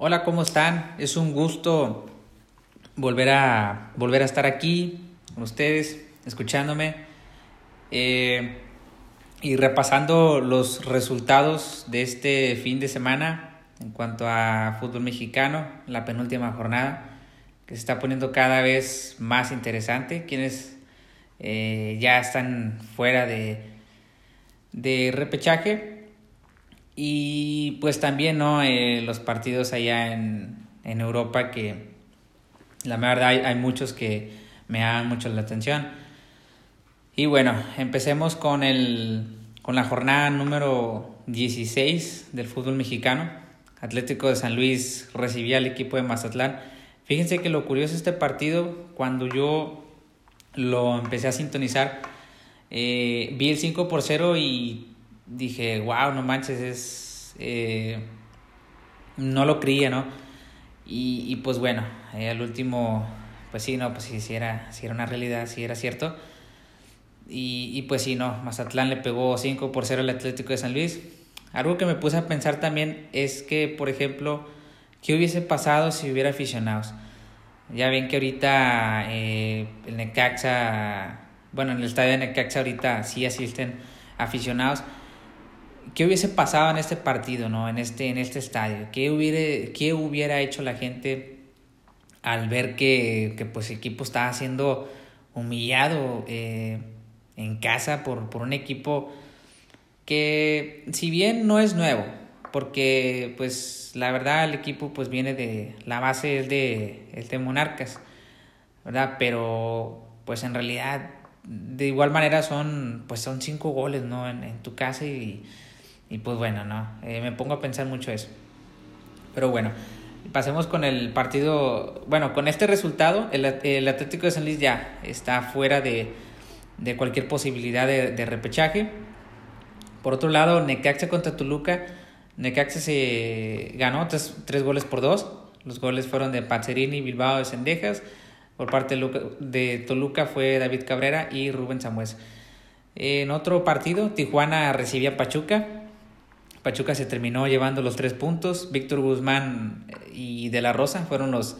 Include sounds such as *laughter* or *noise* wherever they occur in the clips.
Hola, ¿cómo están? Es un gusto volver a, volver a estar aquí con ustedes, escuchándome eh, y repasando los resultados de este fin de semana en cuanto a fútbol mexicano, la penúltima jornada, que se está poniendo cada vez más interesante. Quienes eh, ya están fuera de, de repechaje y pues también, ¿no? Eh, los partidos allá en, en, Europa que la verdad hay, hay, muchos que me dan mucho la atención. Y bueno, empecemos con, el, con la jornada número 16 del fútbol mexicano. Atlético de San Luis recibía al equipo de Mazatlán. Fíjense que lo curioso de este partido, cuando yo lo empecé a sintonizar, eh, vi el 5 por 0 y dije, wow, no manches, es... Eh, no lo creía, ¿no? Y, y pues bueno, eh, al último, pues sí, no, pues sí, sí era, sí era una realidad, sí era cierto. Y, y pues sí, no, Mazatlán le pegó 5 por 0 al Atlético de San Luis. Algo que me puse a pensar también es que, por ejemplo, ¿qué hubiese pasado si hubiera aficionados? Ya ven que ahorita eh, el Necaxa, bueno, en el estadio de Necaxa ahorita sí asisten aficionados. ¿Qué hubiese pasado en este partido, no? En este, en este estadio. ¿Qué hubiera, qué hubiera hecho la gente al ver que, que pues el equipo estaba siendo humillado eh, en casa por, por un equipo que si bien no es nuevo, porque pues la verdad el equipo pues viene de la base es de el de Monarcas, ¿verdad? Pero pues en realidad de igual manera son pues son cinco goles, ¿no? En, en tu casa y y pues bueno, no, eh, me pongo a pensar mucho eso. Pero bueno, pasemos con el partido, bueno, con este resultado, el, el Atlético de San Luis ya está fuera de, de cualquier posibilidad de, de, repechaje. Por otro lado, Necaxa contra Toluca, Necaxa se ganó tres, tres goles por dos. Los goles fueron de Pazzerini, Bilbao de Sendejas. Por parte de, Luca, de Toluca fue David Cabrera y Rubén Samués. En otro partido, Tijuana recibía Pachuca. Pachuca se terminó llevando los tres puntos. Víctor Guzmán y De La Rosa fueron los,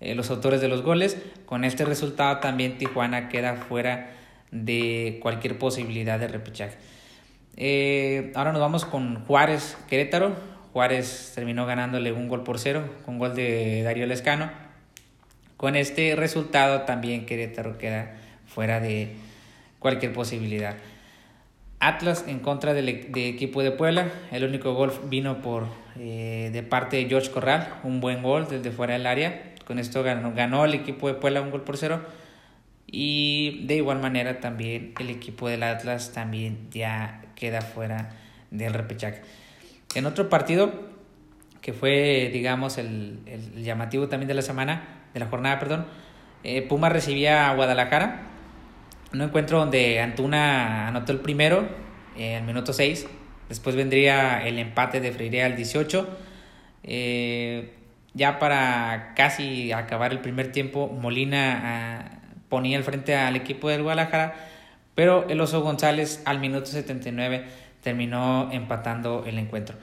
eh, los autores de los goles. Con este resultado también Tijuana queda fuera de cualquier posibilidad de repechaje. Eh, ahora nos vamos con Juárez Querétaro. Juárez terminó ganándole un gol por cero con gol de Darío Lescano. Con este resultado también Querétaro queda fuera de cualquier posibilidad. Atlas en contra del de equipo de Puebla. El único gol vino por eh, de parte de George Corral, un buen gol desde fuera del área. Con esto ganó, ganó el equipo de Puebla un gol por cero. Y de igual manera también el equipo del Atlas también ya queda fuera del repechaje. En otro partido que fue digamos el, el llamativo también de la semana, de la jornada, perdón, eh, Puma recibía a Guadalajara un encuentro donde Antuna anotó el primero eh, al minuto 6. Después vendría el empate de Freire al 18. Eh, ya para casi acabar el primer tiempo, Molina ah, ponía el frente al equipo del Guadalajara. Pero el Oso González al minuto 79 terminó empatando el encuentro.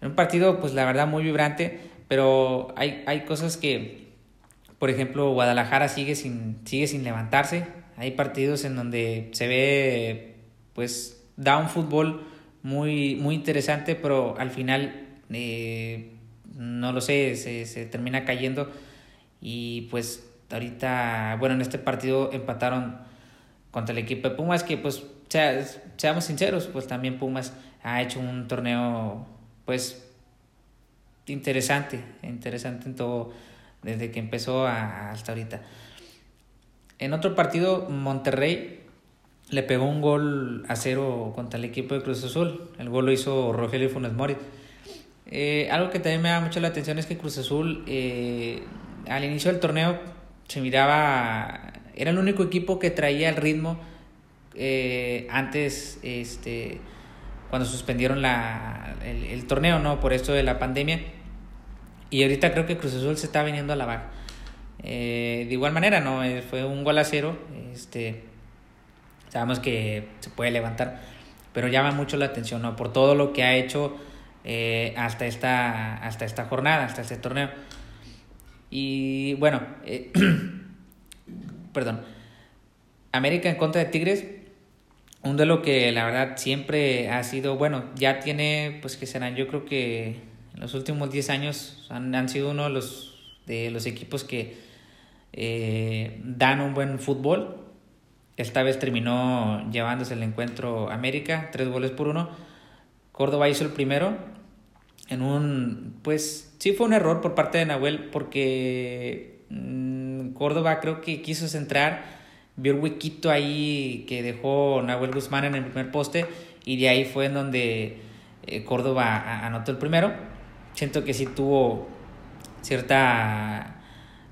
En un partido, pues la verdad, muy vibrante. Pero hay, hay cosas que, por ejemplo, Guadalajara sigue sin, sigue sin levantarse hay partidos en donde se ve, pues, da un fútbol muy, muy interesante, pero al final, eh, no lo sé, se, se termina cayendo. Y pues, ahorita, bueno, en este partido empataron contra el equipo de Pumas, que pues, sea, seamos sinceros, pues también Pumas ha hecho un torneo, pues, interesante, interesante en todo, desde que empezó hasta ahorita. En otro partido, Monterrey le pegó un gol a cero contra el equipo de Cruz Azul. El gol lo hizo Rogelio Funes Mori. Eh, algo que también me da mucho la atención es que Cruz Azul eh, al inicio del torneo se miraba, era el único equipo que traía el ritmo eh, antes, este, cuando suspendieron la, el, el, torneo, ¿no? Por esto de la pandemia. Y ahorita creo que Cruz Azul se está viniendo a la baja. Eh, de igual manera, no eh, fue un gol a cero. Este, sabemos que se puede levantar, pero llama mucho la atención ¿no? por todo lo que ha hecho eh, hasta, esta, hasta esta jornada, hasta este torneo. Y bueno, *clears throat* perdón, América en contra de Tigres, un duelo que la verdad siempre ha sido, bueno, ya tiene, pues que serán, yo creo que en los últimos 10 años han, han sido uno de los, de los equipos que eh, dan un buen fútbol. Esta vez terminó llevándose el encuentro América, tres goles por uno. Córdoba hizo el primero en un, pues sí fue un error por parte de Nahuel porque mm, Córdoba creo que quiso centrar, vio el huequito ahí que dejó Nahuel Guzmán en el primer poste y de ahí fue en donde eh, Córdoba anotó el primero. Siento que sí tuvo cierta,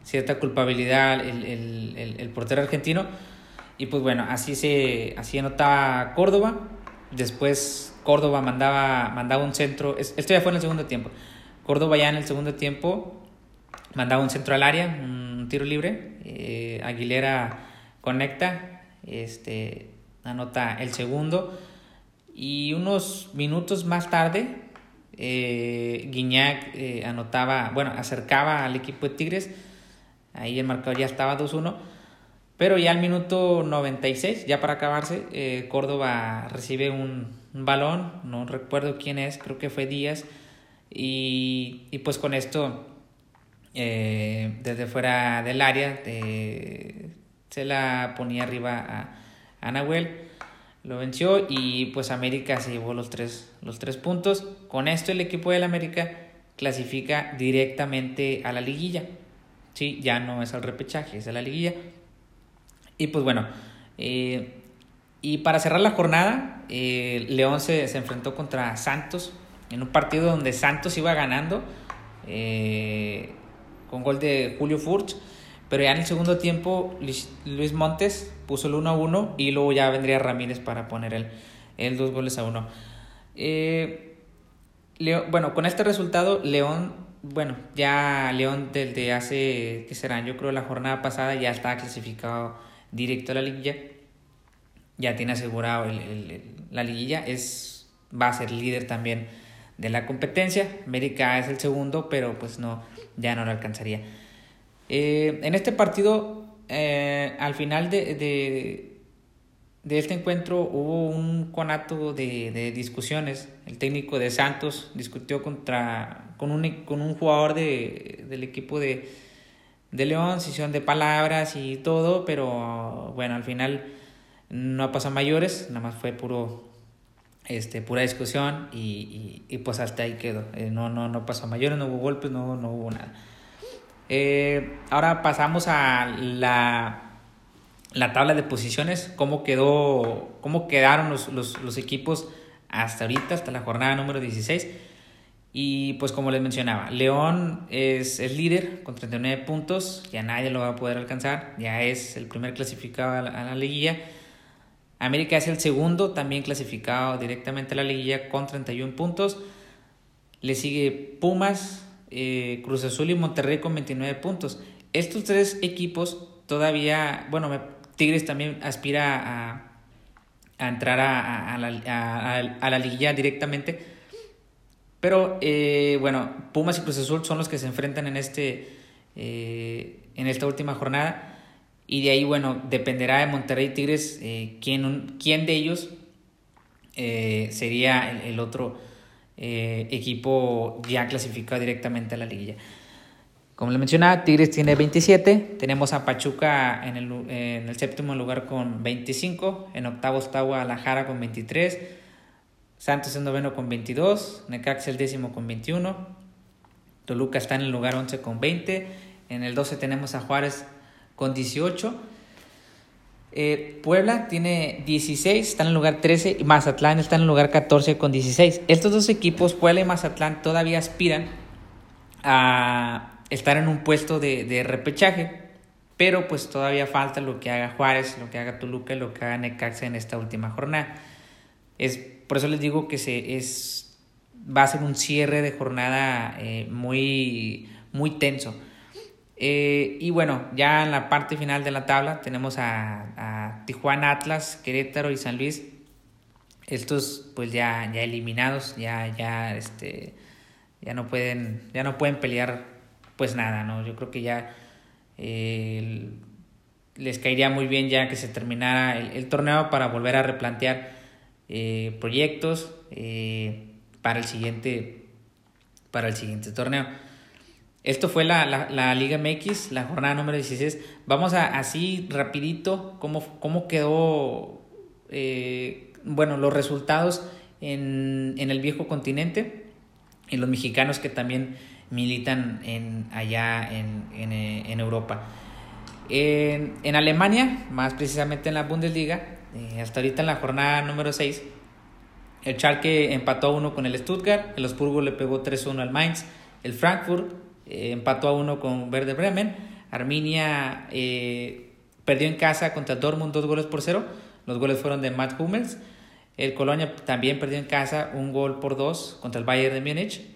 cierta culpabilidad el, el, el, portero argentino. Y pues bueno, así se así anotaba Córdoba. Después Córdoba mandaba, mandaba un centro. Esto ya fue en el segundo tiempo. Córdoba ya en el segundo tiempo mandaba un centro al área, un tiro libre. Eh, Aguilera conecta, este, anota el segundo. Y unos minutos más tarde, eh, Guiñac eh, anotaba, bueno, acercaba al equipo de Tigres. Ahí el marcador ya estaba 2-1. Pero ya al minuto 96, ya para acabarse, eh, Córdoba recibe un, balón, no recuerdo quién es, creo que fue Díaz. Y, y pues con esto, eh, desde fuera del área, se la ponía arriba a, a lo venció y pues América se llevó los tres, los tres puntos. Con esto el equipo del América clasifica directamente a la liguilla. Sí, ya no es al repechaje, es a la liguilla. Y pues bueno, eh, y para cerrar la jornada, eh, León se, se, enfrentó contra Santos en un partido donde Santos iba ganando eh, con gol de Julio Furch. Pero ya en el segundo tiempo, Luis Montes puso el 1 a 1 y luego ya vendría Ramírez para poner el, el dos goles a uno. Eh, bueno, con este resultado, León, bueno, ya León desde hace, ¿qué serán? Yo creo la jornada pasada ya está clasificado directo a la liguilla. Ya tiene asegurado el, la liguilla, es, va a ser líder también de la competencia. América es el segundo, pero pues no, ya no lo alcanzaría. Eh, en este partido, eh, al final de, de, de, este encuentro hubo un conato de, de, discusiones. El técnico de Santos discutió contra, con, un, con un jugador de, del equipo de, de León, sesión de palabras y todo, pero bueno, al final no pasó mayores, nada más fue puro este, pura discusión y, y, y pues hasta ahí quedó. Eh, no, no, no pasó mayores, no hubo golpes, no, no hubo nada. Eh, ahora pasamos a la, la, tabla de posiciones, cómo, quedó, cómo quedaron los, los, los, equipos hasta ahorita, hasta la jornada número 16. Y pues como les mencionaba, León es, es líder con 39 puntos, ya nadie lo va a poder alcanzar, ya es el primer clasificado a la, liguilla. América es el segundo, también clasificado directamente a la liguilla con 31 puntos. Le sigue Pumas eh, Cruz Azul y Monterrey con 29 puntos. Estos tres equipos todavía, bueno, Tigres también aspira a, entrar a, la, liguilla directamente. Pero eh, bueno, Pumas y Cruz Azul son los que se enfrentan en, este, eh, en esta última jornada. Y de ahí, bueno, dependerá de Monterrey y Tigres eh, quién, quién de ellos eh, sería el, el otro equipo ya clasificado directamente a la liguilla. Como le mencionaba, Tigres tiene 27, tenemos a Pachuca en el, en el séptimo lugar con 25, en octavo está Guadalajara con 23, Santos en noveno con 22, Necaxa el décimo con 21, Toluca está en el lugar 11 con 20, en el 12 tenemos a Juárez con 18, eh, Puebla tiene 16, está en el lugar 13 y Mazatlán está en el lugar 14 con 16. Estos dos equipos, Puebla y Mazatlán, todavía aspiran a estar en un puesto de, de repechaje, pero pues todavía falta lo que haga Juárez, lo que haga Toluca lo que haga Necaxa en esta última jornada. Es, por eso les digo que se, es, va a ser un cierre de jornada eh, muy, muy tenso. Eh, y bueno, ya en la parte final de la tabla tenemos a, a, Tijuana, Atlas, Querétaro y San Luis estos pues ya, ya eliminados, ya, ya, este, ya no pueden, ya no pueden pelear pues nada, ¿no? Yo creo que ya eh, les caería muy bien ya que se terminara el, torneo para volver a replantear eh, proyectos eh, para el siguiente para el siguiente torneo. Esto fue la, la, Liga MX, la jornada número 16. Vamos a así rapidito cómo, cómo quedó, bueno, los resultados en, en el viejo continente y los mexicanos que también militan en, allá en, en, en Europa. En, en, Alemania, más precisamente en la Bundesliga, eh, hasta ahorita en la jornada número 6, el Schalke empató a 1 con el Stuttgart, el Osburgo le pegó 3-1 al Mainz, el Frankfurt eh, empató a 1 con Verde Bremen, Arminia eh, perdió en casa contra Dortmund 2 goles por 0, los goles fueron de Matt Hummels, el Colonia también perdió en casa un gol por 2 contra el Bayern de Múnich,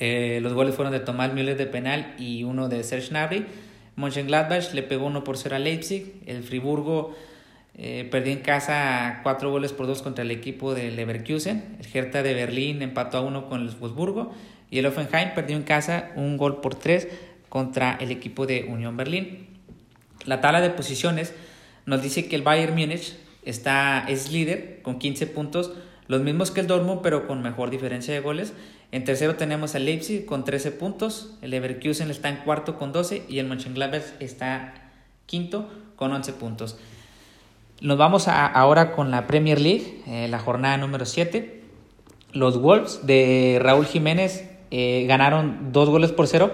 los goles fueron de Tomás Müller de penal y uno de Serge Gnabry, Mönchengladbach le pegó 1 por 0 a Leipzig. El Friburgo eh, perdió en casa 4 goles por 2 contra el equipo de Leverkusen. El Hertha de Berlín empató a 1 con el Wolfsburgo. Y el Offenheim perdió en casa un gol por 3 contra el equipo de Unión Berlín. La tabla de posiciones nos dice que el Bayern Múnich está, es líder con 15 puntos, los mismos que el Dortmund, pero con mejor diferencia de goles. En tercero tenemos al Leipzig con 13 puntos, el Leverkusen está en cuarto con 12 y el Mönchengladbach está quinto con 11 puntos. Nos vamos a, ahora con la Premier League, eh, la jornada número 7. Los Wolves de Raúl Jiménez eh, ganaron dos goles por cero.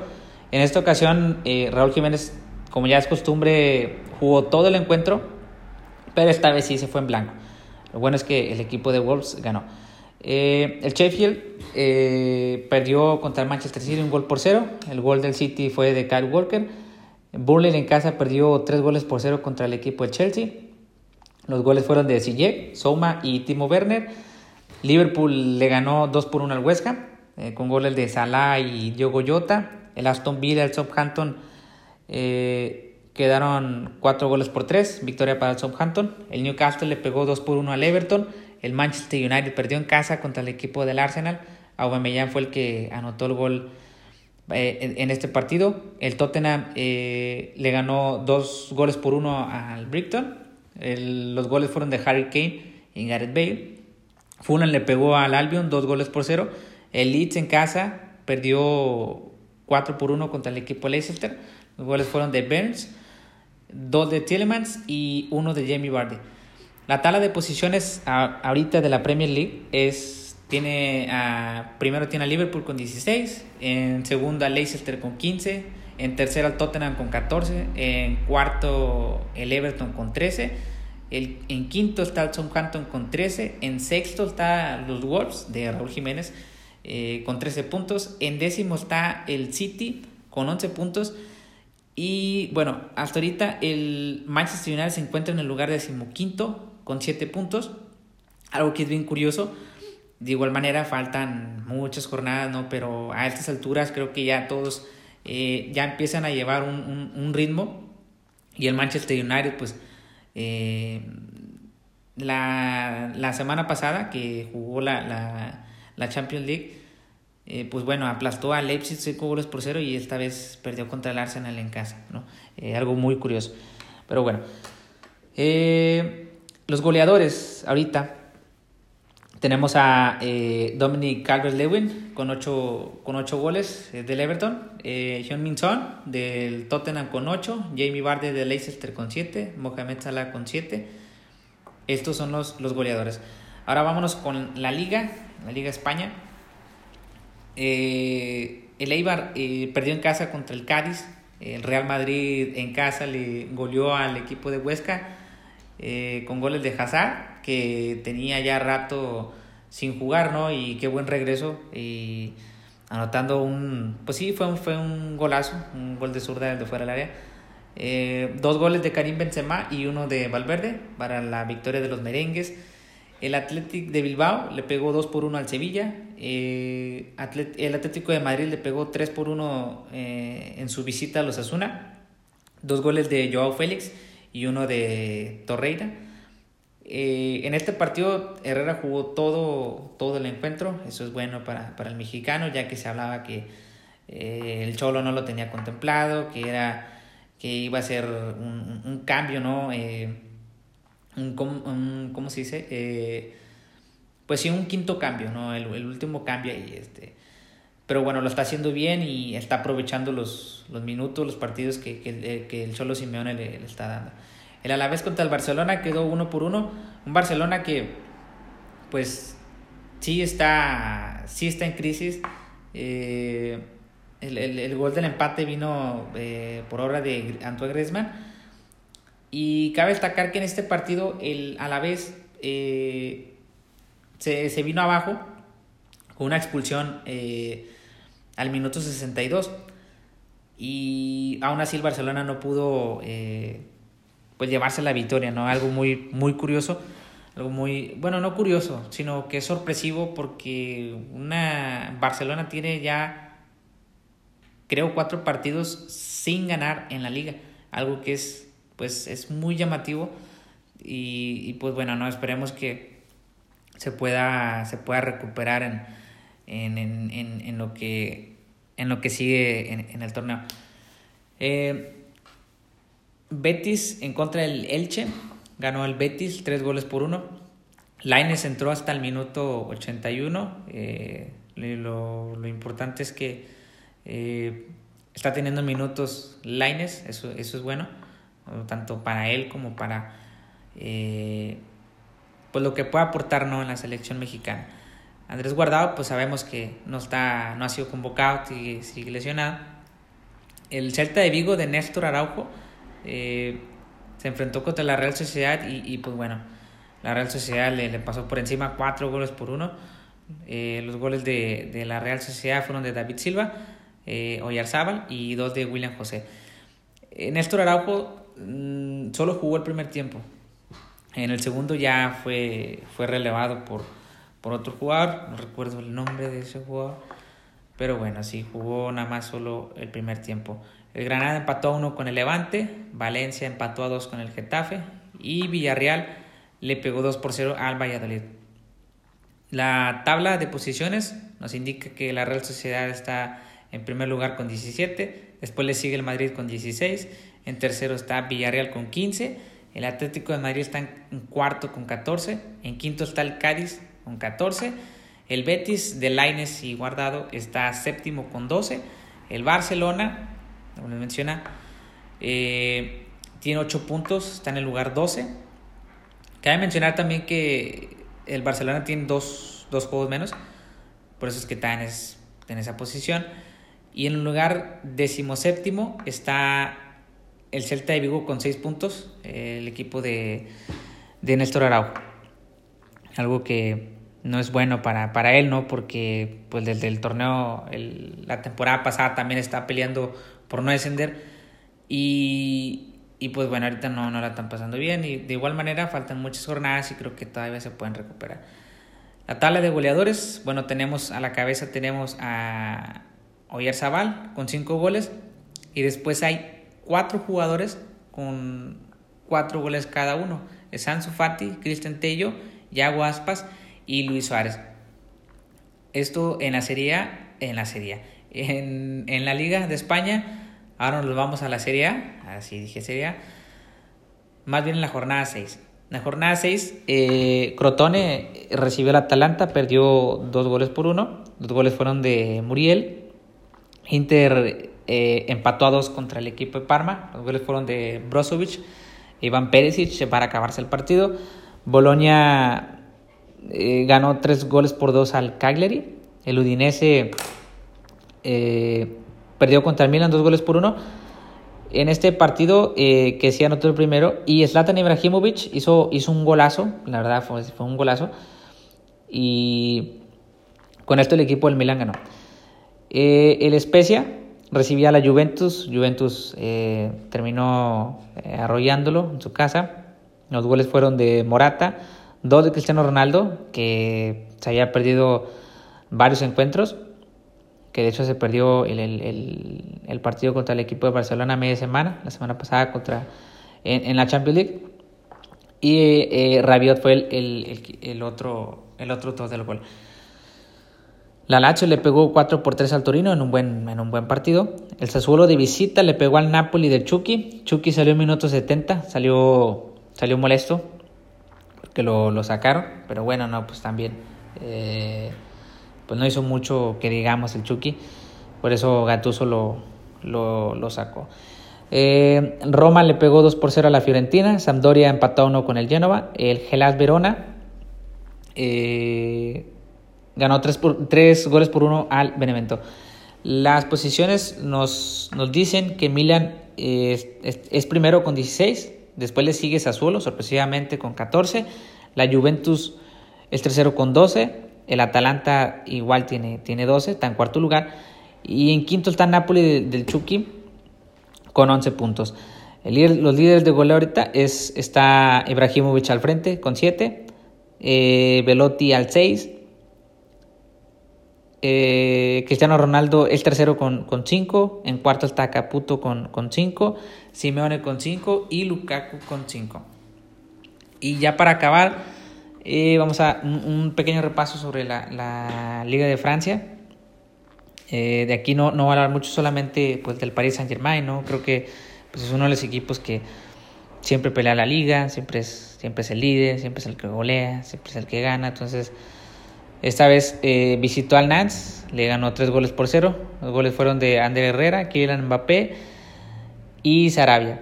En esta ocasión, eh, Raúl Jiménez, como ya es costumbre, jugó todo el encuentro, pero esta vez sí se fue en blanco. Lo bueno es que el equipo de Wolves ganó. Eh, el Sheffield eh, perdió contra el Manchester City un gol por cero. El gol del City fue de Kyle Walker. Burnley en casa perdió tres goles por cero contra el equipo del Chelsea. Los goles fueron de Sijek, Souma y Timo Werner. Liverpool le ganó 2 por 1 al West Ham eh, con goles de Salah y Diogo Jota. El Aston Villa, el Southampton quedaron 4 goles por 3. Victoria para el Southampton. El Newcastle le pegó 2 por 1 al Everton. El Manchester United perdió en casa contra el equipo del Arsenal. Aubameyang fue el que anotó el gol eh, en, este partido. El Tottenham eh, le ganó dos goles por uno al Brighton. los goles fueron de Harry Kane y Gareth Bale. Fulham le pegó al Albion dos goles por cero. El Leeds en casa perdió 4 por 1 contra el equipo Leicester. Los goles fueron de Burns, dos de Tillemans y uno de Jamie Vardy. La tabla de posiciones ahorita de la Premier League es tiene primero tiene a Liverpool con 16, en segundo a Leicester con 15, en tercero al Tottenham con 14, en cuarto el Everton con 13, el, en quinto está el Southampton con 13, en sexto está los Wolves de Raúl Jiménez eh, con 13 puntos, en décimo está el City con 11 puntos. Y bueno, hasta ahorita el Manchester United se encuentra en el lugar decimoquinto con 7 puntos. Algo que es bien curioso. De igual manera faltan muchas jornadas, ¿no? Pero a estas alturas creo que ya todos eh, ya empiezan a llevar un, un, ritmo. Y el Manchester United, pues, eh, la, la, semana pasada que jugó la, la, la Champions League, eh, pues bueno, aplastó a Leipzig 5 goles por 0 y esta vez perdió contra el Arsenal en casa, ¿no? algo muy curioso. Pero bueno, los goleadores, ahorita tenemos a eh, Dominic Calvert-Lewin con 8 con ocho goles eh, del Everton, eh, John Min del Tottenham con 8, Jamie Vardy del Leicester con 7, Mohamed Salah con 7. Estos son los, los goleadores. Ahora vámonos con la Liga, la Liga España. el Eibar perdió en casa contra el Cádiz. El Real Madrid en casa le goleó al equipo de Huesca eh, con goles de Hazard, que tenía ya rato sin jugar, ¿no? Y qué buen regreso. Y anotando un. Pues sí, fue un, fue un golazo, un gol de zurda desde fuera del área. Eh, dos goles de Karim Benzema y uno de Valverde para la victoria de los merengues. El Athletic de Bilbao le pegó 2 por 1 al Sevilla. Eh, el Atlético de Madrid le pegó 3 por 1 en su visita a los Asuna. Dos goles de Joao Félix y uno de Torreira. Eh, en este partido Herrera jugó todo, todo el encuentro, eso es bueno para, para el mexicano, ya que se hablaba que eh, el Cholo no lo tenía contemplado, que era que iba a ser un, un, cambio, ¿no? Eh, un, ¿Cómo se dice? Eh, pues sí, un quinto cambio, ¿no? El, el, último cambio y este... Pero bueno, lo está haciendo bien y está aprovechando los, los minutos, los partidos que, que, que el Cholo Simeone le, le, está dando. El Alavés contra el Barcelona quedó uno por uno. Un Barcelona que, pues, sí está, sí está en crisis. Eh, el, el, el, gol del empate vino eh, por obra de Antoine Griezmann. Y cabe destacar que en este partido el Alavés eh, se, se, vino abajo con una expulsión eh, al minuto 62. Y aún así el Barcelona no pudo eh, pues llevarse la victoria, ¿no? Algo muy, muy curioso. Algo muy, bueno, no curioso, sino que es sorpresivo porque una Barcelona tiene ya creo, cuatro partidos sin ganar en la liga. Algo que es, pues, es muy llamativo. Y, pues bueno, no esperemos que se pueda, se pueda recuperar en, en, en, en, lo, que, en lo que sigue en, en el torneo. Eh, Betis en contra del Elche. Ganó el Betis tres goles por uno. Laines entró hasta el minuto 81. Eh, lo, lo importante es que eh, está teniendo minutos Laines, eso, eso es bueno, tanto para él como para eh, pues lo que pueda aportar ¿no? en la selección mexicana. Andrés Guardado, pues sabemos que no, está, no ha sido convocado, sigue, sigue lesionado. El Celta de Vigo de Néstor Araujo eh, se enfrentó contra la Real Sociedad y, y pues bueno, la Real Sociedad le, le, pasó por encima cuatro goles por uno. Eh, los goles de, de, la Real Sociedad fueron de David Silva, eh, Oyarzábal y dos de William José. Eh, Néstor Araujo mmm, solo jugó el primer tiempo. En el segundo ya fue, fue relevado por, por otro jugador, no recuerdo el nombre de ese jugador, pero bueno, sí, jugó nada más solo el primer tiempo. El Granada empató a uno con el Levante, Valencia empató a dos con el Getafe y Villarreal le pegó 2 por 0 al Valladolid. La tabla de posiciones nos indica que la Real Sociedad está en primer lugar con 17, después le sigue el Madrid con 16, en tercero está Villarreal con 15, el Atlético de Madrid está en cuarto con 14, en quinto está el Cádiz con 14, el Betis de Laines y Guardado está séptimo con 12, el Barcelona, como les menciona, eh, tiene 8 puntos, está en el lugar 12. Cabe mencionar también que el Barcelona tiene dos, dos juegos menos, por eso es que está en, es, en esa posición. Y en el lugar decimoséptimo está el Celta de Vigo con seis puntos, el equipo de, de Néstor Araujo. Algo que no es bueno para, para él, ¿no? Porque pues desde el torneo, el, la temporada pasada también está peleando por no descender. Y, y pues bueno, ahorita no, no la están pasando bien. Y de igual manera faltan muchas jornadas y creo que todavía se pueden recuperar. La tabla de goleadores, bueno, tenemos a la cabeza, tenemos a Oyarzabal con 5 goles y después hay cuatro jugadores con 4 goles cada uno. Es Ansu Fati, Cristian Tello, Yago Aspas y Luis Suárez. Esto en la Serie A, en la Serie En, en la Liga de España, ahora nos vamos a la Serie A, así dije Serie A, más bien en la jornada 6. En la jornada 6, eh, Crotone recibió al Atalanta, perdió dos goles por uno. Los goles fueron de Muriel Inter eh, empató a dos contra el equipo de Parma. Los goles fueron de Brozovic, Iván Perisic para acabarse el partido. Bolonia eh, ganó tres goles por dos al Cagliari. El Udinese eh, perdió contra el Milan dos goles por uno. En este partido eh, que sí anotó el primero y Zlatan Ibrahimovic hizo, hizo un golazo, la verdad fue, fue un golazo. Y con esto el equipo del Milan ganó. El Especia recibía a la Juventus. Juventus terminó arrollándolo en su casa. Los goles fueron de Morata, dos de Cristiano Ronaldo, que se había perdido varios encuentros, que de hecho se perdió el, el, el partido contra el equipo de Barcelona media semana, la semana pasada contra en, en la Champions League. Y eh, fue el, otro, el otro del gol. La Lazio le pegó 4 por 3 al Torino en un buen, en un buen partido. El Sassuolo de visita le pegó al Napoli de Chucky. Chucky salió en minuto 70, salió, salió molesto porque lo, lo sacaron. Pero bueno, no, pues también. Eh, pues no hizo mucho que digamos el Chucky. Por eso Gattuso lo, lo, lo sacó. Eh, Roma le pegó 2 por 0 a la Fiorentina. Sampdoria empató 1 con el Génova. El Gelas Verona. Eh, ganó 3, por, 3 goles por 1 al Benevento. Las posiciones nos, nos dicen que Milan es, es, es, primero con 16, después le sigue Sassuolo sorpresivamente con 14, la Juventus es tercero con 12, el Atalanta igual tiene, tiene 12, está en cuarto lugar, y en quinto está Napoli del, del Chucky con 11 puntos. Los líderes de goleo ahorita es, está Ibrahimovic al frente con 7, eh, Velotti al 6, eh, Cristiano Ronaldo el tercero con 5. En cuarto está Caputo con 5. Simeone con 5. Y Lukaku con 5. Y ya para acabar, eh, vamos a un, pequeño repaso sobre la, la Liga de Francia. Eh, de aquí no, no va a hablar mucho solamente pues, del Paris Saint Germain. ¿no? Creo que pues, es uno de los equipos que siempre pelea la liga, siempre es, siempre es el líder, siempre es el que golea, siempre es el que gana. Entonces esta vez eh, visitó al Nantes, le ganó tres goles por cero. Los goles fueron de Ander Herrera, Kylian Mbappé y Sarabia.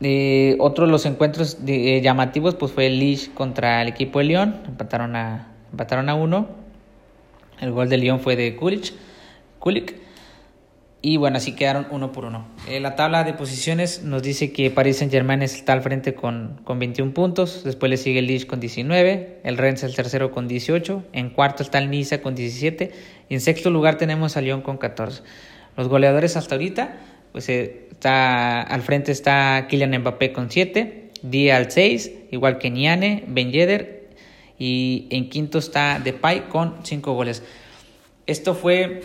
Eh, otro de los encuentros de, eh, llamativos pues fue el Lille contra el equipo de Lyon, empataron a, empataron a uno. El gol de Lyon fue de Kulic. Kulik. Y bueno, así quedaron uno por uno. Eh, la tabla de posiciones nos dice que Paris Saint Germain está al frente con, con 21 puntos. Después le sigue el Lille con 19. El Rennes el tercero con 18. En cuarto está el Niza con 17. Y en sexto lugar tenemos a Lyon con 14. Los goleadores hasta ahorita, pues eh, está, al frente está Kylian Mbappé con 7. Díaz al 6. Igual que Niane, Ben Yedder. Y en quinto está Depay con 5 goles. Esto fue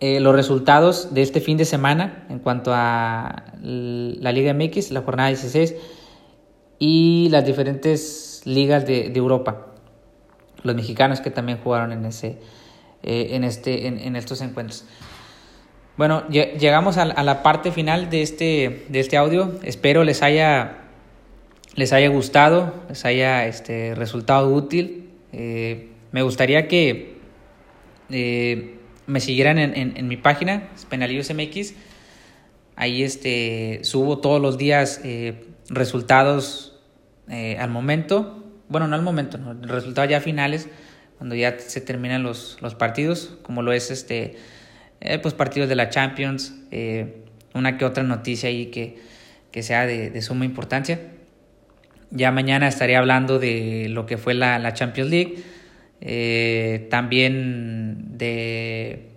eh, los resultados de este fin de semana en cuanto a la Liga MX, la jornada 16 y las diferentes ligas de, de Europa. Los mexicanos que también jugaron en, ese, eh, en, este, en, en, estos encuentros. Bueno, llegamos a, la parte final de este, de este audio. Espero les haya, les haya gustado, les haya este, resultado útil. Eh, me gustaría que eh, me siguieran en, en, mi página, Penalillos MX. Ahí este, subo todos los días eh, resultados al momento. Bueno, no al momento, no, resultados ya finales, cuando ya se terminan los, los partidos, como lo es este, eh, pues partidos de la Champions, eh, una que otra noticia ahí que, que sea de, de, suma importancia. Ya mañana estaré hablando de lo que fue la, la Champions League, eh, también de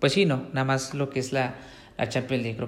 pues sí, no, nada más lo que es la, la Champions League.